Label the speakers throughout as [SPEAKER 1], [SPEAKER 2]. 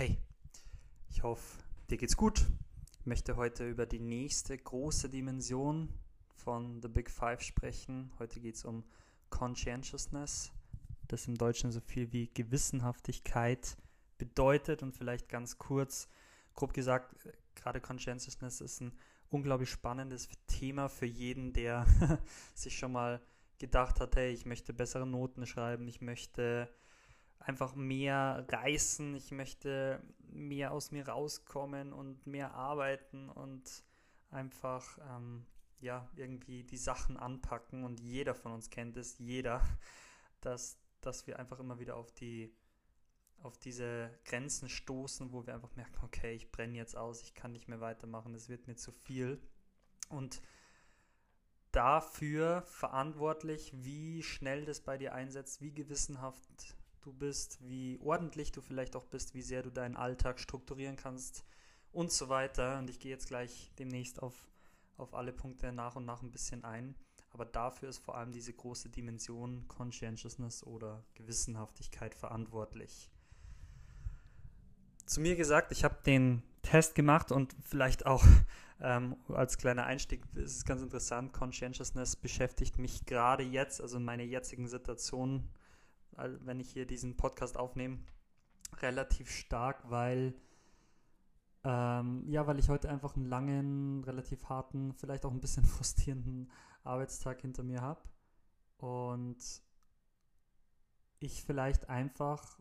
[SPEAKER 1] Hey, ich hoffe, dir geht's gut. Ich möchte heute über die nächste große Dimension von The Big Five sprechen. Heute geht es um Conscientiousness, das im Deutschen so viel wie Gewissenhaftigkeit bedeutet und vielleicht ganz kurz, grob gesagt, gerade Conscientiousness ist ein unglaublich spannendes Thema für jeden, der sich schon mal gedacht hat, hey, ich möchte bessere Noten schreiben, ich möchte einfach mehr reißen, ich möchte mehr aus mir rauskommen und mehr arbeiten und einfach ähm, ja irgendwie die Sachen anpacken und jeder von uns kennt es, jeder, dass, dass wir einfach immer wieder auf die auf diese Grenzen stoßen, wo wir einfach merken, okay, ich brenne jetzt aus, ich kann nicht mehr weitermachen, es wird mir zu viel. Und dafür verantwortlich, wie schnell das bei dir einsetzt, wie gewissenhaft du bist, wie ordentlich du vielleicht auch bist, wie sehr du deinen Alltag strukturieren kannst und so weiter. Und ich gehe jetzt gleich demnächst auf, auf alle Punkte nach und nach ein bisschen ein. Aber dafür ist vor allem diese große Dimension Conscientiousness oder Gewissenhaftigkeit verantwortlich. Zu mir gesagt, ich habe den Test gemacht und vielleicht auch ähm, als kleiner Einstieg ist es ganz interessant. Conscientiousness beschäftigt mich gerade jetzt, also in meiner jetzigen Situation wenn ich hier diesen Podcast aufnehme, relativ stark, weil ähm, ja, weil ich heute einfach einen langen, relativ harten, vielleicht auch ein bisschen frustrierenden Arbeitstag hinter mir habe und ich vielleicht einfach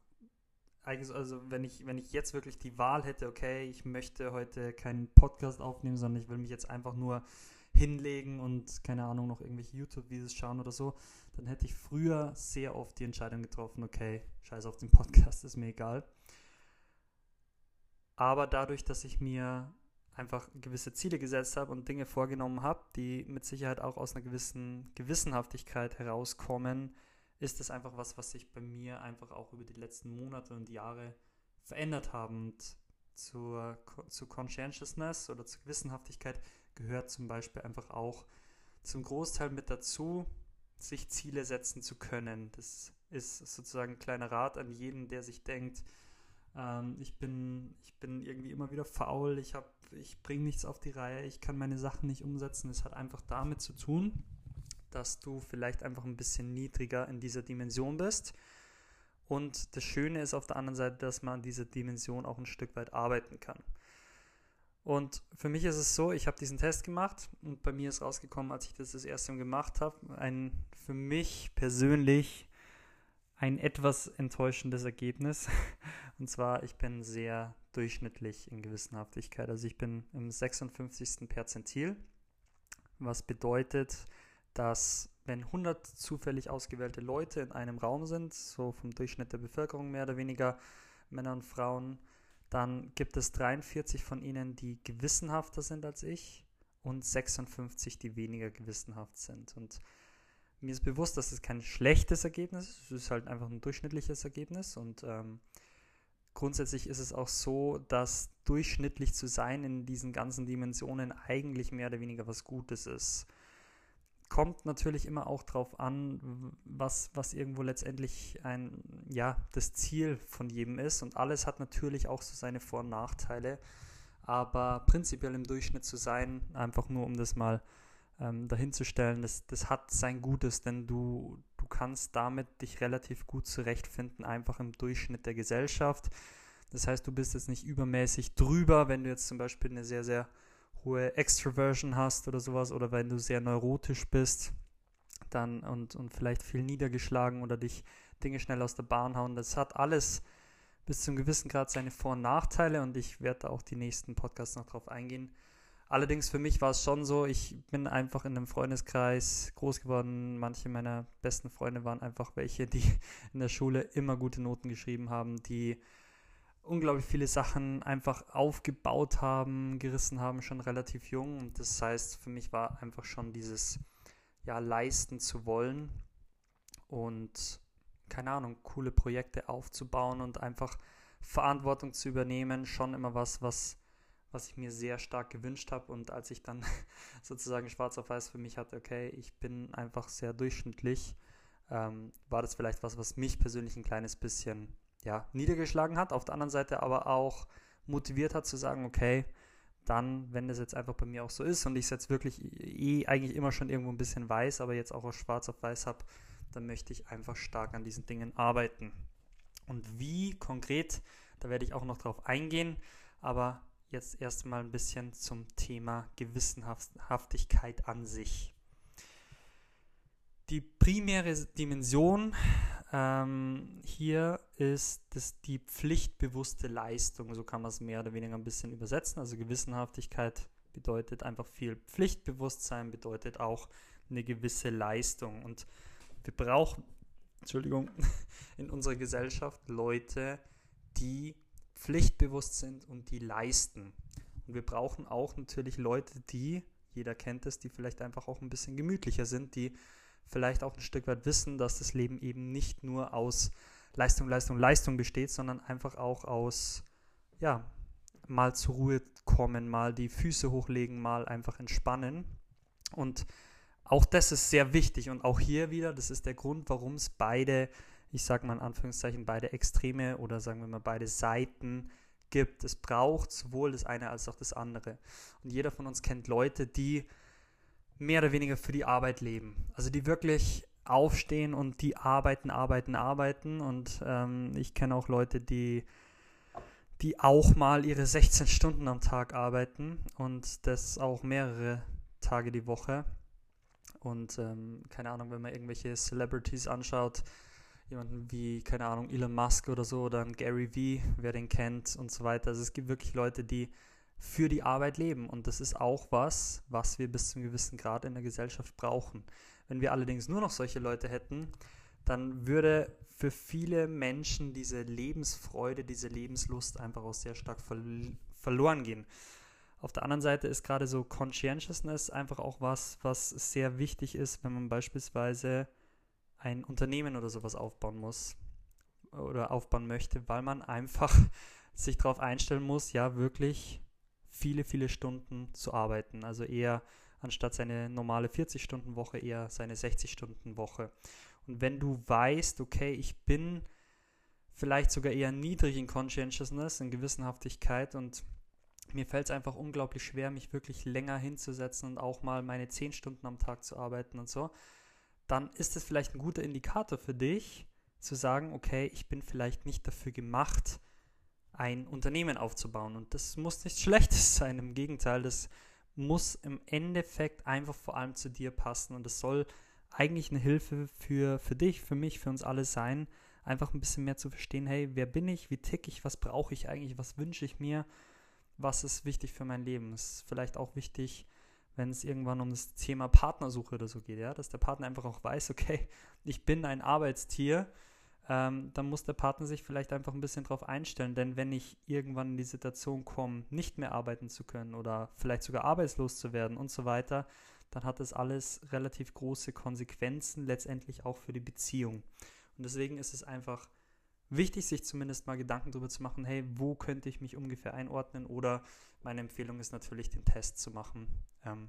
[SPEAKER 1] also wenn ich, wenn ich jetzt wirklich die Wahl hätte, okay, ich möchte heute keinen Podcast aufnehmen, sondern ich will mich jetzt einfach nur hinlegen und keine Ahnung, noch irgendwelche YouTube-Videos schauen oder so, dann hätte ich früher sehr oft die Entscheidung getroffen, okay, scheiß auf den Podcast, ist mir egal. Aber dadurch, dass ich mir einfach gewisse Ziele gesetzt habe und Dinge vorgenommen habe, die mit Sicherheit auch aus einer gewissen Gewissenhaftigkeit herauskommen, ist das einfach was, was sich bei mir einfach auch über die letzten Monate und Jahre verändert haben. Und zur, zu Conscientiousness oder zur Gewissenhaftigkeit gehört zum Beispiel einfach auch zum Großteil mit dazu, sich Ziele setzen zu können. Das ist sozusagen ein kleiner Rat an jeden, der sich denkt, ähm, ich, bin, ich bin irgendwie immer wieder faul, ich, ich bringe nichts auf die Reihe, ich kann meine Sachen nicht umsetzen. Es hat einfach damit zu tun, dass du vielleicht einfach ein bisschen niedriger in dieser Dimension bist. Und das Schöne ist auf der anderen Seite, dass man an dieser Dimension auch ein Stück weit arbeiten kann. Und für mich ist es so, ich habe diesen Test gemacht und bei mir ist rausgekommen, als ich das das erste Mal gemacht habe, ein für mich persönlich ein etwas enttäuschendes Ergebnis. Und zwar, ich bin sehr durchschnittlich in Gewissenhaftigkeit. Also ich bin im 56. Perzentil, was bedeutet, dass wenn 100 zufällig ausgewählte Leute in einem Raum sind, so vom Durchschnitt der Bevölkerung mehr oder weniger, Männer und Frauen, dann gibt es 43 von ihnen, die gewissenhafter sind als ich und 56, die weniger gewissenhaft sind. Und mir ist bewusst, dass es kein schlechtes Ergebnis ist, es ist halt einfach ein durchschnittliches Ergebnis. Und ähm, grundsätzlich ist es auch so, dass durchschnittlich zu sein in diesen ganzen Dimensionen eigentlich mehr oder weniger was Gutes ist kommt natürlich immer auch darauf an, was, was irgendwo letztendlich ein, ja, das Ziel von jedem ist. Und alles hat natürlich auch so seine Vor- und Nachteile. Aber prinzipiell im Durchschnitt zu sein, einfach nur um das mal ähm, dahinzustellen, das, das hat sein Gutes, denn du, du kannst damit dich relativ gut zurechtfinden, einfach im Durchschnitt der Gesellschaft. Das heißt, du bist jetzt nicht übermäßig drüber, wenn du jetzt zum Beispiel eine sehr, sehr hohe Extroversion hast oder sowas oder wenn du sehr neurotisch bist dann und, und vielleicht viel niedergeschlagen oder dich Dinge schnell aus der Bahn hauen. Das hat alles bis zu einem gewissen Grad seine Vor- und Nachteile und ich werde auch die nächsten Podcasts noch drauf eingehen. Allerdings für mich war es schon so, ich bin einfach in einem Freundeskreis groß geworden. Manche meiner besten Freunde waren einfach welche, die in der Schule immer gute Noten geschrieben haben, die unglaublich viele Sachen einfach aufgebaut haben, gerissen haben, schon relativ jung. Und das heißt, für mich war einfach schon dieses, ja, leisten zu wollen und, keine Ahnung, coole Projekte aufzubauen und einfach Verantwortung zu übernehmen, schon immer was, was, was ich mir sehr stark gewünscht habe. Und als ich dann sozusagen schwarz auf weiß für mich hatte, okay, ich bin einfach sehr durchschnittlich, ähm, war das vielleicht was, was mich persönlich ein kleines bisschen ja, niedergeschlagen hat, auf der anderen Seite aber auch motiviert hat zu sagen, okay, dann, wenn das jetzt einfach bei mir auch so ist und ich es jetzt wirklich eh eigentlich immer schon irgendwo ein bisschen weiß, aber jetzt auch aus schwarz auf weiß habe, dann möchte ich einfach stark an diesen Dingen arbeiten. Und wie konkret, da werde ich auch noch drauf eingehen, aber jetzt erstmal ein bisschen zum Thema Gewissenhaftigkeit an sich. Die primäre Dimension ähm, hier ist das die pflichtbewusste Leistung, so kann man es mehr oder weniger ein bisschen übersetzen. Also Gewissenhaftigkeit bedeutet einfach viel Pflichtbewusstsein, bedeutet auch eine gewisse Leistung. Und wir brauchen, Entschuldigung, in unserer Gesellschaft Leute, die pflichtbewusst sind und die leisten. Und wir brauchen auch natürlich Leute, die, jeder kennt es, die vielleicht einfach auch ein bisschen gemütlicher sind, die vielleicht auch ein Stück weit wissen, dass das Leben eben nicht nur aus Leistung, Leistung, Leistung besteht, sondern einfach auch aus, ja, mal zur Ruhe kommen, mal die Füße hochlegen, mal einfach entspannen. Und auch das ist sehr wichtig und auch hier wieder, das ist der Grund, warum es beide, ich sage mal in Anführungszeichen, beide Extreme oder sagen wir mal beide Seiten gibt. Es braucht sowohl das eine als auch das andere. Und jeder von uns kennt Leute, die mehr oder weniger für die Arbeit leben. Also die wirklich aufstehen und die arbeiten, arbeiten, arbeiten. Und ähm, ich kenne auch Leute, die, die auch mal ihre 16 Stunden am Tag arbeiten und das auch mehrere Tage die Woche. Und ähm, keine Ahnung, wenn man irgendwelche Celebrities anschaut, jemanden wie, keine Ahnung, Elon Musk oder so, oder Gary Vee, wer den kennt und so weiter. Also es gibt wirklich Leute, die für die Arbeit leben. Und das ist auch was, was wir bis zu einem gewissen Grad in der Gesellschaft brauchen. Wenn wir allerdings nur noch solche Leute hätten, dann würde für viele Menschen diese Lebensfreude, diese Lebenslust einfach auch sehr stark ver verloren gehen. Auf der anderen Seite ist gerade so Conscientiousness einfach auch was, was sehr wichtig ist, wenn man beispielsweise ein Unternehmen oder sowas aufbauen muss oder aufbauen möchte, weil man einfach sich darauf einstellen muss, ja wirklich viele, viele Stunden zu arbeiten. Also eher anstatt seine normale 40-Stunden-Woche eher seine 60-Stunden-Woche. Und wenn du weißt, okay, ich bin vielleicht sogar eher niedrig in Conscientiousness, in Gewissenhaftigkeit und mir fällt es einfach unglaublich schwer, mich wirklich länger hinzusetzen und auch mal meine 10 Stunden am Tag zu arbeiten und so, dann ist es vielleicht ein guter Indikator für dich, zu sagen, okay, ich bin vielleicht nicht dafür gemacht, ein Unternehmen aufzubauen. Und das muss nichts Schlechtes sein. Im Gegenteil, das muss im Endeffekt einfach vor allem zu dir passen. Und es soll eigentlich eine Hilfe für, für dich, für mich, für uns alle sein, einfach ein bisschen mehr zu verstehen, hey, wer bin ich, wie tick ich, was brauche ich eigentlich, was wünsche ich mir, was ist wichtig für mein Leben. Es ist vielleicht auch wichtig, wenn es irgendwann um das Thema Partnersuche oder so geht, ja, dass der Partner einfach auch weiß, okay, ich bin ein Arbeitstier ähm, dann muss der Partner sich vielleicht einfach ein bisschen darauf einstellen. Denn wenn ich irgendwann in die Situation komme, nicht mehr arbeiten zu können oder vielleicht sogar arbeitslos zu werden und so weiter, dann hat das alles relativ große Konsequenzen letztendlich auch für die Beziehung. Und deswegen ist es einfach wichtig, sich zumindest mal Gedanken darüber zu machen, hey, wo könnte ich mich ungefähr einordnen? Oder meine Empfehlung ist natürlich, den Test zu machen. Ähm,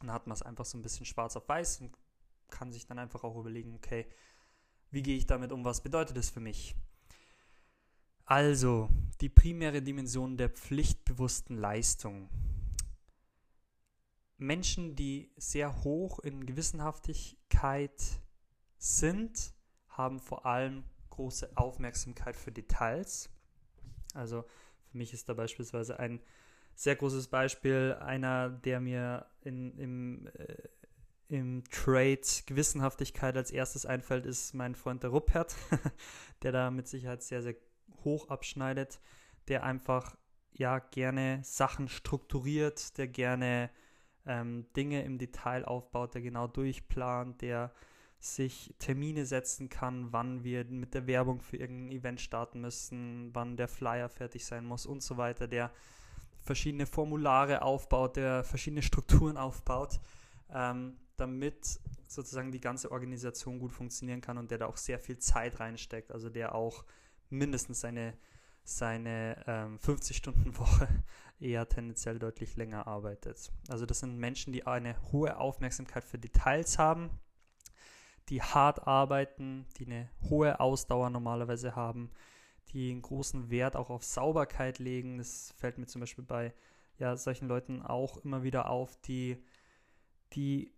[SPEAKER 1] dann hat man es einfach so ein bisschen schwarz auf weiß und kann sich dann einfach auch überlegen, okay, wie gehe ich damit um? Was bedeutet es für mich? Also, die primäre Dimension der pflichtbewussten Leistung. Menschen, die sehr hoch in Gewissenhaftigkeit sind, haben vor allem große Aufmerksamkeit für Details. Also für mich ist da beispielsweise ein sehr großes Beispiel einer, der mir in, im, äh, im Trade Gewissenhaftigkeit als erstes einfällt, ist mein Freund der Ruppert, der da mit Sicherheit sehr, sehr hoch abschneidet, der einfach ja gerne Sachen strukturiert, der gerne ähm, Dinge im Detail aufbaut, der genau durchplant, der sich Termine setzen kann, wann wir mit der Werbung für irgendein Event starten müssen, wann der Flyer fertig sein muss und so weiter, der verschiedene Formulare aufbaut, der verschiedene Strukturen aufbaut. Ähm, damit sozusagen die ganze Organisation gut funktionieren kann und der da auch sehr viel Zeit reinsteckt, also der auch mindestens seine, seine ähm, 50-Stunden-Woche eher tendenziell deutlich länger arbeitet. Also das sind Menschen, die eine hohe Aufmerksamkeit für Details haben, die hart arbeiten, die eine hohe Ausdauer normalerweise haben, die einen großen Wert auch auf Sauberkeit legen. Das fällt mir zum Beispiel bei ja, solchen Leuten auch immer wieder auf, die, die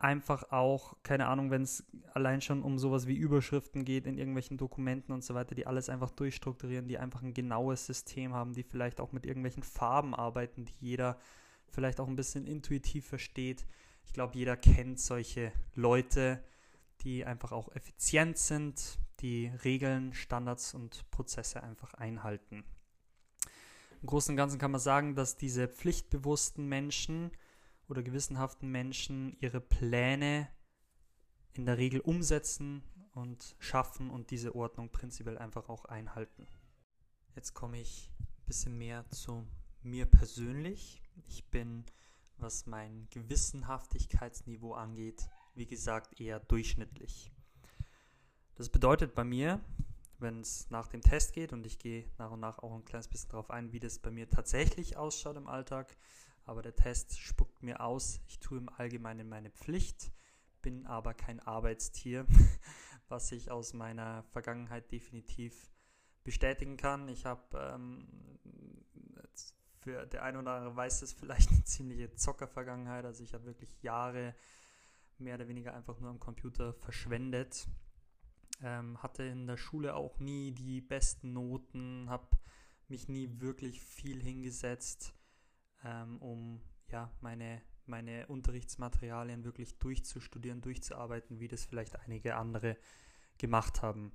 [SPEAKER 1] einfach auch, keine Ahnung, wenn es allein schon um sowas wie Überschriften geht in irgendwelchen Dokumenten und so weiter, die alles einfach durchstrukturieren, die einfach ein genaues System haben, die vielleicht auch mit irgendwelchen Farben arbeiten, die jeder vielleicht auch ein bisschen intuitiv versteht. Ich glaube, jeder kennt solche Leute, die einfach auch effizient sind, die Regeln, Standards und Prozesse einfach einhalten. Im Großen und Ganzen kann man sagen, dass diese pflichtbewussten Menschen oder gewissenhaften Menschen ihre Pläne in der Regel umsetzen und schaffen und diese Ordnung prinzipiell einfach auch einhalten. Jetzt komme ich ein bisschen mehr zu mir persönlich. Ich bin, was mein Gewissenhaftigkeitsniveau angeht, wie gesagt, eher durchschnittlich. Das bedeutet bei mir, wenn es nach dem Test geht, und ich gehe nach und nach auch ein kleines bisschen darauf ein, wie das bei mir tatsächlich ausschaut im Alltag, aber der Test spuckt mir aus, ich tue im Allgemeinen meine Pflicht, bin aber kein Arbeitstier, was ich aus meiner Vergangenheit definitiv bestätigen kann. Ich habe, ähm, für der eine oder andere weiß es vielleicht eine ziemliche Zockervergangenheit, also ich habe wirklich Jahre mehr oder weniger einfach nur am Computer verschwendet. Ähm, hatte in der Schule auch nie die besten Noten, habe mich nie wirklich viel hingesetzt, ähm, um ja, meine, meine Unterrichtsmaterialien wirklich durchzustudieren, durchzuarbeiten, wie das vielleicht einige andere gemacht haben.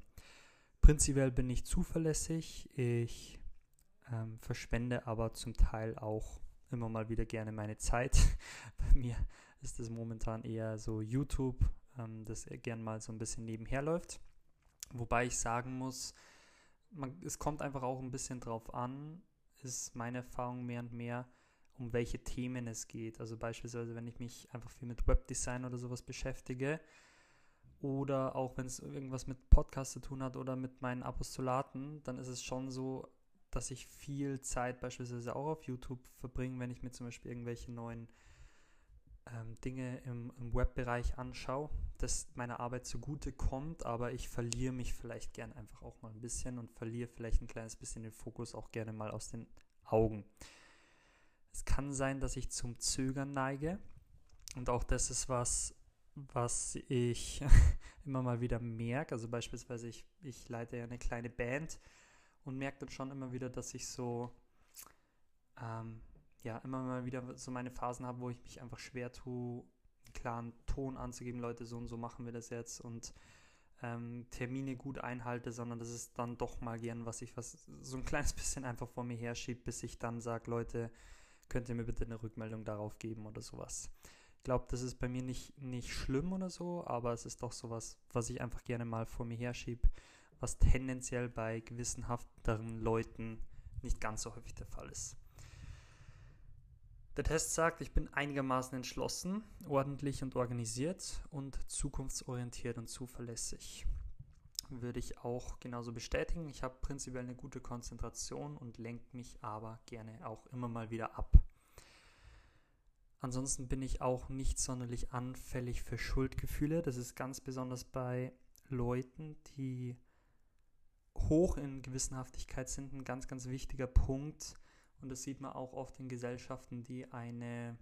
[SPEAKER 1] Prinzipiell bin ich zuverlässig, ich ähm, verschwende aber zum Teil auch immer mal wieder gerne meine Zeit. Bei mir ist es momentan eher so YouTube, ähm, das gern mal so ein bisschen nebenher läuft. Wobei ich sagen muss, man, es kommt einfach auch ein bisschen drauf an, ist meine Erfahrung mehr und mehr, um welche Themen es geht. Also beispielsweise, wenn ich mich einfach viel mit Webdesign oder sowas beschäftige oder auch wenn es irgendwas mit Podcast zu tun hat oder mit meinen Apostolaten, dann ist es schon so, dass ich viel Zeit beispielsweise auch auf YouTube verbringe, wenn ich mir zum Beispiel irgendwelche neuen ähm, Dinge im, im Webbereich anschaue, das meiner Arbeit zugute kommt, aber ich verliere mich vielleicht gern einfach auch mal ein bisschen und verliere vielleicht ein kleines bisschen den Fokus auch gerne mal aus den Augen. Es kann sein, dass ich zum Zögern neige und auch das ist was, was ich immer mal wieder merke. Also beispielsweise ich, ich leite ja eine kleine Band und merke dann schon immer wieder, dass ich so ähm, ja, immer mal wieder so meine Phasen habe, wo ich mich einfach schwer tue, einen klaren Ton anzugeben, Leute, so und so machen wir das jetzt und ähm, Termine gut einhalte, sondern das ist dann doch mal gern, was ich was so ein kleines bisschen einfach vor mir herschiebe, bis ich dann sage, Leute, könnt ihr mir bitte eine Rückmeldung darauf geben oder sowas. Ich glaube, das ist bei mir nicht, nicht schlimm oder so, aber es ist doch sowas, was ich einfach gerne mal vor mir herschiebe, was tendenziell bei gewissenhafteren Leuten nicht ganz so häufig der Fall ist. Der Test sagt, ich bin einigermaßen entschlossen, ordentlich und organisiert und zukunftsorientiert und zuverlässig. Würde ich auch genauso bestätigen. Ich habe prinzipiell eine gute Konzentration und lenke mich aber gerne auch immer mal wieder ab. Ansonsten bin ich auch nicht sonderlich anfällig für Schuldgefühle. Das ist ganz besonders bei Leuten, die hoch in Gewissenhaftigkeit sind, ein ganz, ganz wichtiger Punkt und das sieht man auch oft in Gesellschaften, die eine,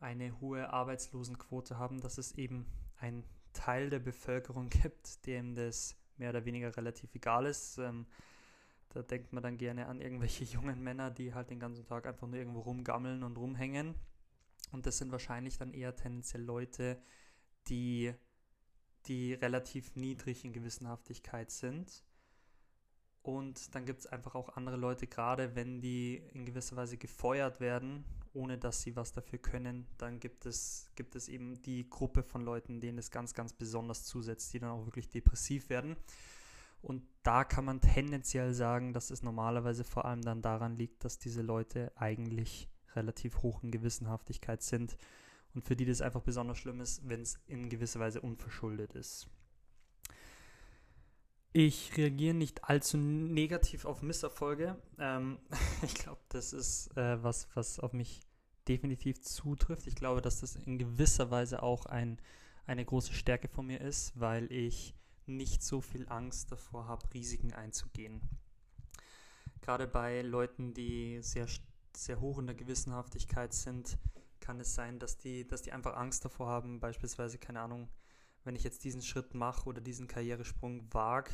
[SPEAKER 1] eine hohe Arbeitslosenquote haben, dass es eben einen Teil der Bevölkerung gibt, dem das mehr oder weniger relativ egal ist. Ähm, da denkt man dann gerne an irgendwelche jungen Männer, die halt den ganzen Tag einfach nur irgendwo rumgammeln und rumhängen. Und das sind wahrscheinlich dann eher tendenziell Leute, die, die relativ niedrig in Gewissenhaftigkeit sind und dann gibt es einfach auch andere Leute, gerade wenn die in gewisser Weise gefeuert werden, ohne dass sie was dafür können, dann gibt es, gibt es eben die Gruppe von Leuten, denen es ganz, ganz besonders zusetzt, die dann auch wirklich depressiv werden. Und da kann man tendenziell sagen, dass es normalerweise vor allem dann daran liegt, dass diese Leute eigentlich relativ hoch in Gewissenhaftigkeit sind und für die das einfach besonders schlimm ist, wenn es in gewisser Weise unverschuldet ist. Ich reagiere nicht allzu negativ auf Misserfolge. Ähm, ich glaube, das ist äh, was, was auf mich definitiv zutrifft. Ich glaube, dass das in gewisser Weise auch ein, eine große Stärke von mir ist, weil ich nicht so viel Angst davor habe, Risiken einzugehen. Gerade bei Leuten, die sehr, sehr hoch in der Gewissenhaftigkeit sind, kann es sein, dass die, dass die einfach Angst davor haben, beispielsweise, keine Ahnung, wenn ich jetzt diesen Schritt mache oder diesen Karrieresprung wage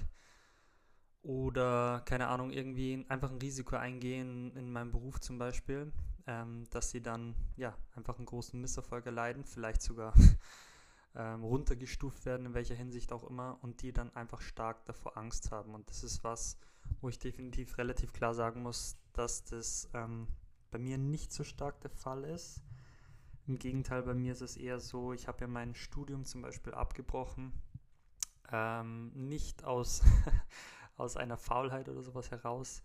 [SPEAKER 1] oder, keine Ahnung, irgendwie einfach ein Risiko eingehen in meinem Beruf zum Beispiel, ähm, dass sie dann ja einfach einen großen Misserfolg erleiden, vielleicht sogar ähm, runtergestuft werden, in welcher Hinsicht auch immer, und die dann einfach stark davor Angst haben. Und das ist was, wo ich definitiv relativ klar sagen muss, dass das ähm, bei mir nicht so stark der Fall ist. Im Gegenteil, bei mir ist es eher so, ich habe ja mein Studium zum Beispiel abgebrochen, ähm, nicht aus, aus einer Faulheit oder sowas heraus,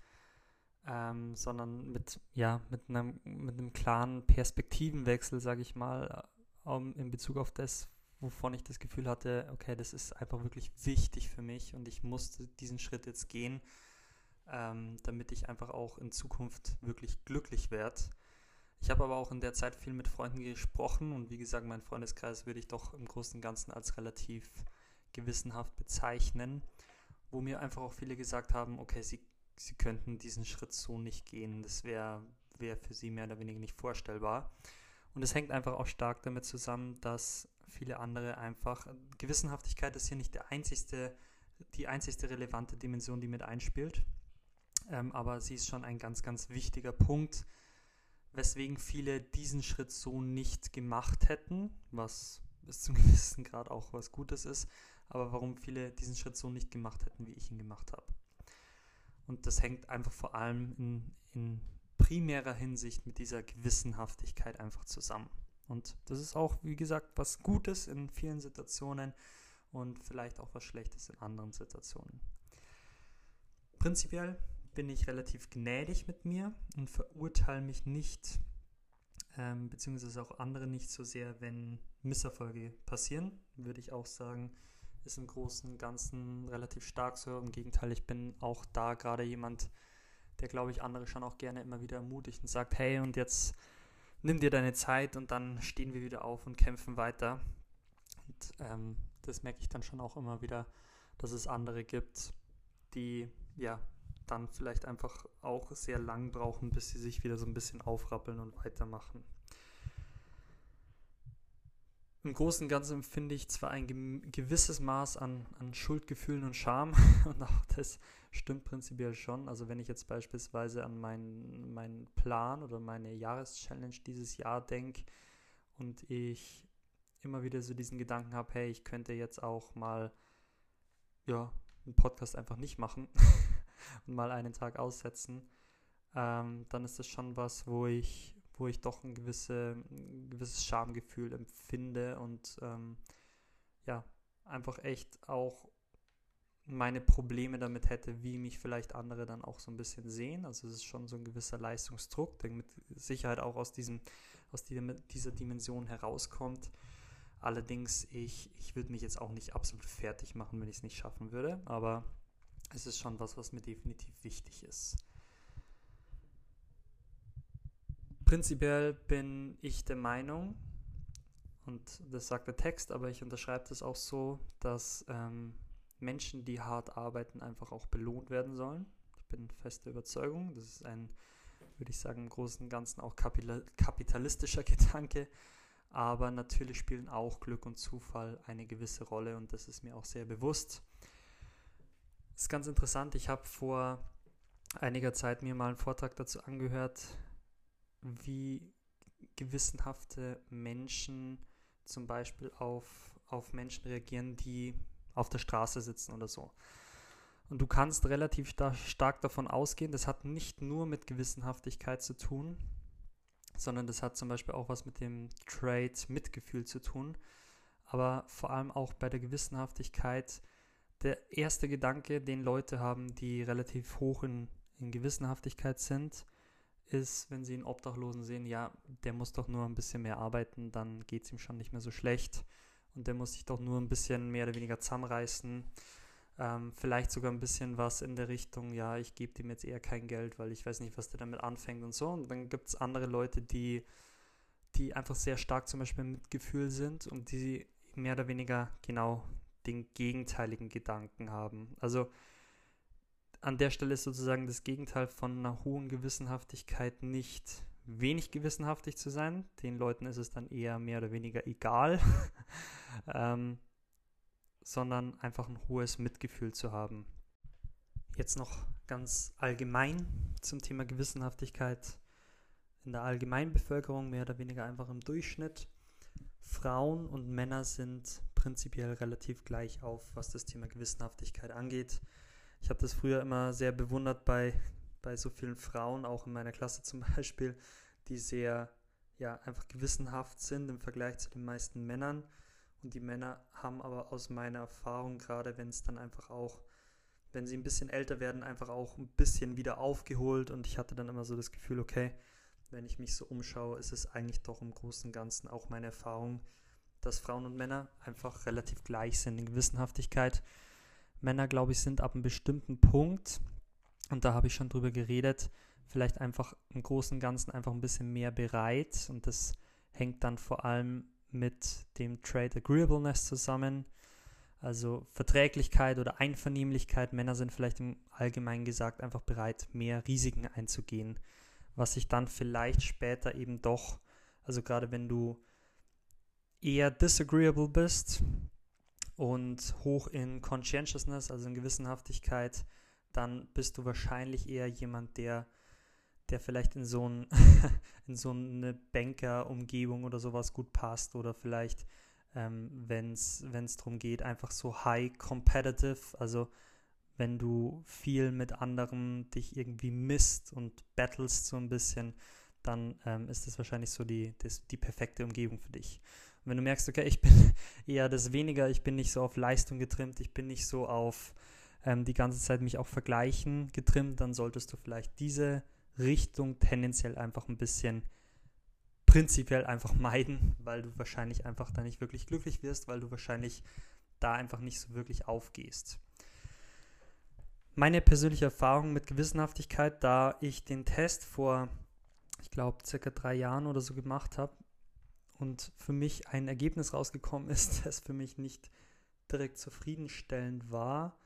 [SPEAKER 1] ähm, sondern mit, ja, mit einem, mit einem klaren Perspektivenwechsel, sage ich mal, äh, um, in Bezug auf das, wovon ich das Gefühl hatte, okay, das ist einfach wirklich wichtig für mich und ich musste diesen Schritt jetzt gehen, ähm, damit ich einfach auch in Zukunft wirklich glücklich werde. Ich habe aber auch in der Zeit viel mit Freunden gesprochen und wie gesagt, mein Freundeskreis würde ich doch im Großen und Ganzen als relativ gewissenhaft bezeichnen, wo mir einfach auch viele gesagt haben, okay, sie, sie könnten diesen Schritt so nicht gehen, das wäre wär für sie mehr oder weniger nicht vorstellbar. Und es hängt einfach auch stark damit zusammen, dass viele andere einfach, Gewissenhaftigkeit ist hier nicht der einzigste, die einzigste relevante Dimension, die mit einspielt. Ähm, aber sie ist schon ein ganz, ganz wichtiger Punkt, weswegen viele diesen Schritt so nicht gemacht hätten, was bis zum gewissen Grad auch was Gutes ist, aber warum viele diesen Schritt so nicht gemacht hätten, wie ich ihn gemacht habe. Und das hängt einfach vor allem in, in primärer Hinsicht mit dieser Gewissenhaftigkeit einfach zusammen. Und das ist auch, wie gesagt, was Gutes in vielen Situationen und vielleicht auch was Schlechtes in anderen Situationen. Prinzipiell bin ich relativ gnädig mit mir und verurteile mich nicht, ähm, beziehungsweise auch andere nicht so sehr, wenn Misserfolge passieren, würde ich auch sagen, ist im Großen und Ganzen relativ stark so. Im Gegenteil, ich bin auch da gerade jemand, der, glaube ich, andere schon auch gerne immer wieder ermutigt und sagt, hey, und jetzt nimm dir deine Zeit und dann stehen wir wieder auf und kämpfen weiter. Und ähm, das merke ich dann schon auch immer wieder, dass es andere gibt, die ja dann vielleicht einfach auch sehr lang brauchen, bis sie sich wieder so ein bisschen aufrappeln und weitermachen. Im Großen und Ganzen empfinde ich zwar ein gewisses Maß an, an Schuldgefühlen und Scham und auch das stimmt prinzipiell schon. Also wenn ich jetzt beispielsweise an meinen, meinen Plan oder meine Jahreschallenge dieses Jahr denke und ich immer wieder so diesen Gedanken habe, hey, ich könnte jetzt auch mal ja, einen Podcast einfach nicht machen und mal einen Tag aussetzen, ähm, dann ist das schon was, wo ich wo ich doch ein, gewisse, ein gewisses Schamgefühl empfinde und ähm, ja, einfach echt auch meine Probleme damit hätte, wie mich vielleicht andere dann auch so ein bisschen sehen. Also es ist schon so ein gewisser Leistungsdruck, der mit Sicherheit auch aus, diesem, aus dieser Dimension herauskommt. Allerdings, ich, ich würde mich jetzt auch nicht absolut fertig machen, wenn ich es nicht schaffen würde, aber es ist schon was, was mir definitiv wichtig ist. Prinzipiell bin ich der Meinung, und das sagt der Text, aber ich unterschreibe das auch so, dass ähm, Menschen, die hart arbeiten, einfach auch belohnt werden sollen. Ich bin feste Überzeugung. Das ist ein, würde ich sagen, im Großen und Ganzen auch kapitalistischer Gedanke. Aber natürlich spielen auch Glück und Zufall eine gewisse Rolle und das ist mir auch sehr bewusst. Das ist ganz interessant. Ich habe vor einiger Zeit mir mal einen Vortrag dazu angehört, wie gewissenhafte Menschen zum Beispiel auf, auf Menschen reagieren, die auf der Straße sitzen oder so. Und du kannst relativ stark davon ausgehen, das hat nicht nur mit Gewissenhaftigkeit zu tun, sondern das hat zum Beispiel auch was mit dem Trade Mitgefühl zu tun. Aber vor allem auch bei der Gewissenhaftigkeit, der erste Gedanke, den Leute haben, die relativ hoch in, in Gewissenhaftigkeit sind, ist, wenn sie einen Obdachlosen sehen, ja, der muss doch nur ein bisschen mehr arbeiten, dann geht es ihm schon nicht mehr so schlecht. Und der muss sich doch nur ein bisschen mehr oder weniger zusammenreißen. Ähm, vielleicht sogar ein bisschen was in der Richtung, ja, ich gebe dem jetzt eher kein Geld, weil ich weiß nicht, was der damit anfängt und so. Und dann gibt es andere Leute, die, die einfach sehr stark zum Beispiel mit Gefühl sind und die mehr oder weniger genau den gegenteiligen Gedanken haben. Also an der Stelle ist sozusagen das Gegenteil von einer hohen Gewissenhaftigkeit nicht wenig gewissenhaftig zu sein. Den Leuten ist es dann eher mehr oder weniger egal, ähm, sondern einfach ein hohes Mitgefühl zu haben. Jetzt noch ganz allgemein zum Thema Gewissenhaftigkeit in der Allgemeinbevölkerung, mehr oder weniger einfach im Durchschnitt. Frauen und Männer sind prinzipiell relativ gleich auf, was das Thema Gewissenhaftigkeit angeht. Ich habe das früher immer sehr bewundert bei, bei so vielen Frauen, auch in meiner Klasse zum Beispiel, die sehr ja, einfach gewissenhaft sind im Vergleich zu den meisten Männern. Und die Männer haben aber aus meiner Erfahrung, gerade wenn es dann einfach auch, wenn sie ein bisschen älter werden, einfach auch ein bisschen wieder aufgeholt. Und ich hatte dann immer so das Gefühl, okay, wenn ich mich so umschaue, ist es eigentlich doch im Großen und Ganzen auch meine Erfahrung, dass Frauen und Männer einfach relativ gleich sind in Gewissenhaftigkeit. Männer, glaube ich, sind ab einem bestimmten Punkt, und da habe ich schon drüber geredet, vielleicht einfach im Großen und Ganzen einfach ein bisschen mehr bereit. Und das hängt dann vor allem mit dem Trade Agreeableness zusammen. Also Verträglichkeit oder Einvernehmlichkeit. Männer sind vielleicht im Allgemeinen gesagt einfach bereit, mehr Risiken einzugehen was sich dann vielleicht später eben doch, also gerade wenn du eher disagreeable bist und hoch in Conscientiousness, also in Gewissenhaftigkeit, dann bist du wahrscheinlich eher jemand, der, der vielleicht in so, ein, in so eine Banker-Umgebung oder sowas gut passt oder vielleicht, ähm, wenn es darum geht, einfach so high competitive, also wenn du viel mit anderen dich irgendwie misst und battlest so ein bisschen, dann ähm, ist das wahrscheinlich so die, das, die perfekte Umgebung für dich. Wenn du merkst, okay, ich bin eher das weniger, ich bin nicht so auf Leistung getrimmt, ich bin nicht so auf ähm, die ganze Zeit mich auch vergleichen getrimmt, dann solltest du vielleicht diese Richtung tendenziell einfach ein bisschen prinzipiell einfach meiden, weil du wahrscheinlich einfach da nicht wirklich glücklich wirst, weil du wahrscheinlich da einfach nicht so wirklich aufgehst. Meine persönliche Erfahrung mit Gewissenhaftigkeit, da ich den Test vor, ich glaube, circa drei Jahren oder so gemacht habe und für mich ein Ergebnis rausgekommen ist, das für mich nicht direkt zufriedenstellend war,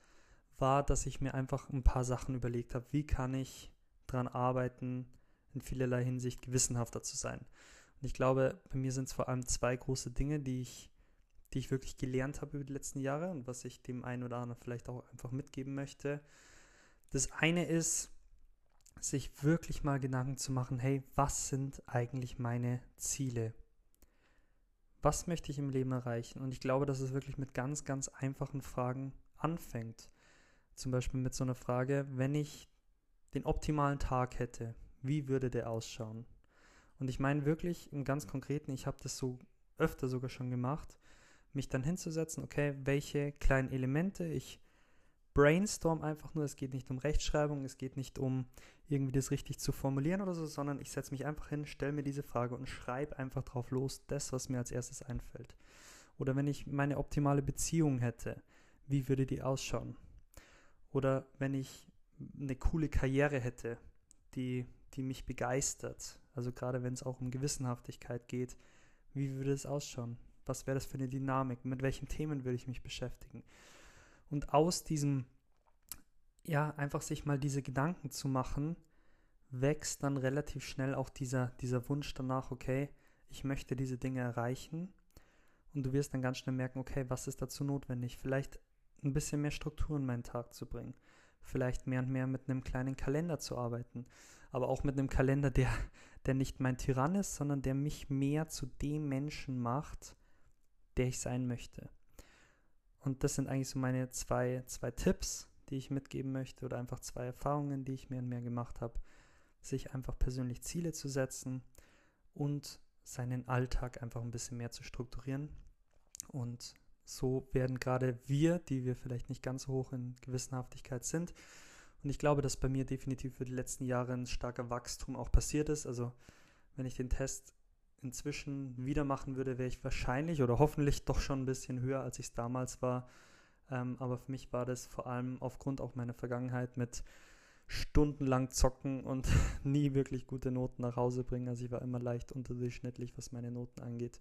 [SPEAKER 1] war, dass ich mir einfach ein paar Sachen überlegt habe, wie kann ich daran arbeiten, in vielerlei Hinsicht gewissenhafter zu sein. Und ich glaube, bei mir sind es vor allem zwei große Dinge, die ich, die ich wirklich gelernt habe über die letzten Jahre und was ich dem einen oder anderen vielleicht auch einfach mitgeben möchte. Das eine ist, sich wirklich mal Gedanken zu machen, hey, was sind eigentlich meine Ziele? Was möchte ich im Leben erreichen? Und ich glaube, dass es wirklich mit ganz, ganz einfachen Fragen anfängt. Zum Beispiel mit so einer Frage, wenn ich den optimalen Tag hätte, wie würde der ausschauen? Und ich meine wirklich im ganz konkreten, ich habe das so öfter sogar schon gemacht, mich dann hinzusetzen, okay, welche kleinen Elemente ich brainstorm einfach nur. Es geht nicht um Rechtschreibung, es geht nicht um irgendwie das richtig zu formulieren oder so, sondern ich setze mich einfach hin, stelle mir diese Frage und schreibe einfach drauf los, das, was mir als erstes einfällt. Oder wenn ich meine optimale Beziehung hätte, wie würde die ausschauen? Oder wenn ich eine coole Karriere hätte, die, die mich begeistert, also gerade wenn es auch um Gewissenhaftigkeit geht, wie würde es ausschauen? Was wäre das für eine Dynamik? Mit welchen Themen würde ich mich beschäftigen? Und aus diesem, ja, einfach sich mal diese Gedanken zu machen, wächst dann relativ schnell auch dieser, dieser Wunsch danach, okay, ich möchte diese Dinge erreichen. Und du wirst dann ganz schnell merken, okay, was ist dazu notwendig? Vielleicht ein bisschen mehr Struktur in meinen Tag zu bringen. Vielleicht mehr und mehr mit einem kleinen Kalender zu arbeiten. Aber auch mit einem Kalender, der, der nicht mein Tyrann ist, sondern der mich mehr zu dem Menschen macht, der ich sein möchte. Und das sind eigentlich so meine zwei, zwei Tipps, die ich mitgeben möchte oder einfach zwei Erfahrungen, die ich mehr und mehr gemacht habe. Sich einfach persönlich Ziele zu setzen und seinen Alltag einfach ein bisschen mehr zu strukturieren. Und so werden gerade wir, die wir vielleicht nicht ganz so hoch in Gewissenhaftigkeit sind, und ich glaube, dass bei mir definitiv für die letzten Jahre ein starker Wachstum auch passiert ist. Also wenn ich den Test inzwischen wieder machen würde, wäre ich wahrscheinlich oder hoffentlich doch schon ein bisschen höher, als ich es damals war. Ähm, aber für mich war das vor allem aufgrund auch meiner Vergangenheit mit stundenlang zocken und nie wirklich gute Noten nach Hause bringen. Also ich war immer leicht unterdurchschnittlich, was meine Noten angeht.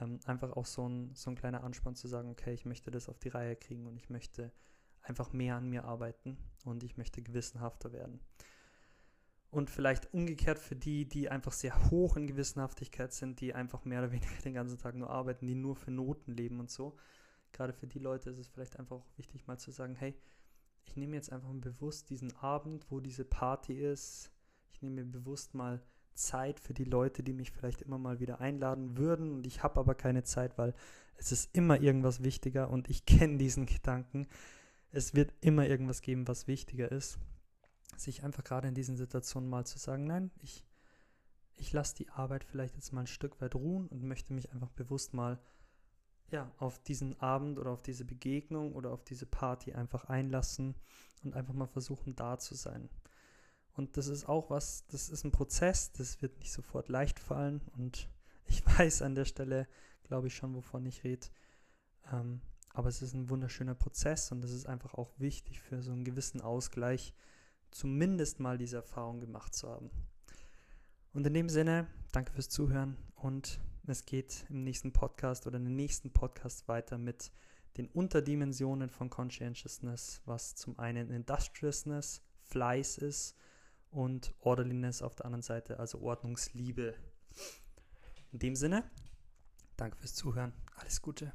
[SPEAKER 1] ähm, einfach auch so ein, so ein kleiner Anspann zu sagen, okay, ich möchte das auf die Reihe kriegen und ich möchte einfach mehr an mir arbeiten und ich möchte gewissenhafter werden. Und vielleicht umgekehrt für die, die einfach sehr hoch in Gewissenhaftigkeit sind, die einfach mehr oder weniger den ganzen Tag nur arbeiten, die nur für Noten leben und so. Gerade für die Leute ist es vielleicht einfach auch wichtig, mal zu sagen, hey, ich nehme jetzt einfach bewusst diesen Abend, wo diese Party ist. Ich nehme mir bewusst mal Zeit für die Leute, die mich vielleicht immer mal wieder einladen würden. Und ich habe aber keine Zeit, weil es ist immer irgendwas wichtiger und ich kenne diesen Gedanken. Es wird immer irgendwas geben, was wichtiger ist. Sich einfach gerade in diesen Situationen mal zu sagen, nein, ich, ich lasse die Arbeit vielleicht jetzt mal ein Stück weit ruhen und möchte mich einfach bewusst mal ja, auf diesen Abend oder auf diese Begegnung oder auf diese Party einfach einlassen und einfach mal versuchen, da zu sein. Und das ist auch was, das ist ein Prozess, das wird nicht sofort leicht fallen. Und ich weiß an der Stelle, glaube ich schon, wovon ich rede. Ähm, aber es ist ein wunderschöner Prozess und es ist einfach auch wichtig für so einen gewissen Ausgleich, zumindest mal diese Erfahrung gemacht zu haben. Und in dem Sinne, danke fürs Zuhören und es geht im nächsten Podcast oder in den nächsten Podcast weiter mit den Unterdimensionen von Conscientiousness, was zum einen Industriousness, Fleiß ist und Orderliness auf der anderen Seite, also Ordnungsliebe. In dem Sinne, danke fürs Zuhören. Alles Gute.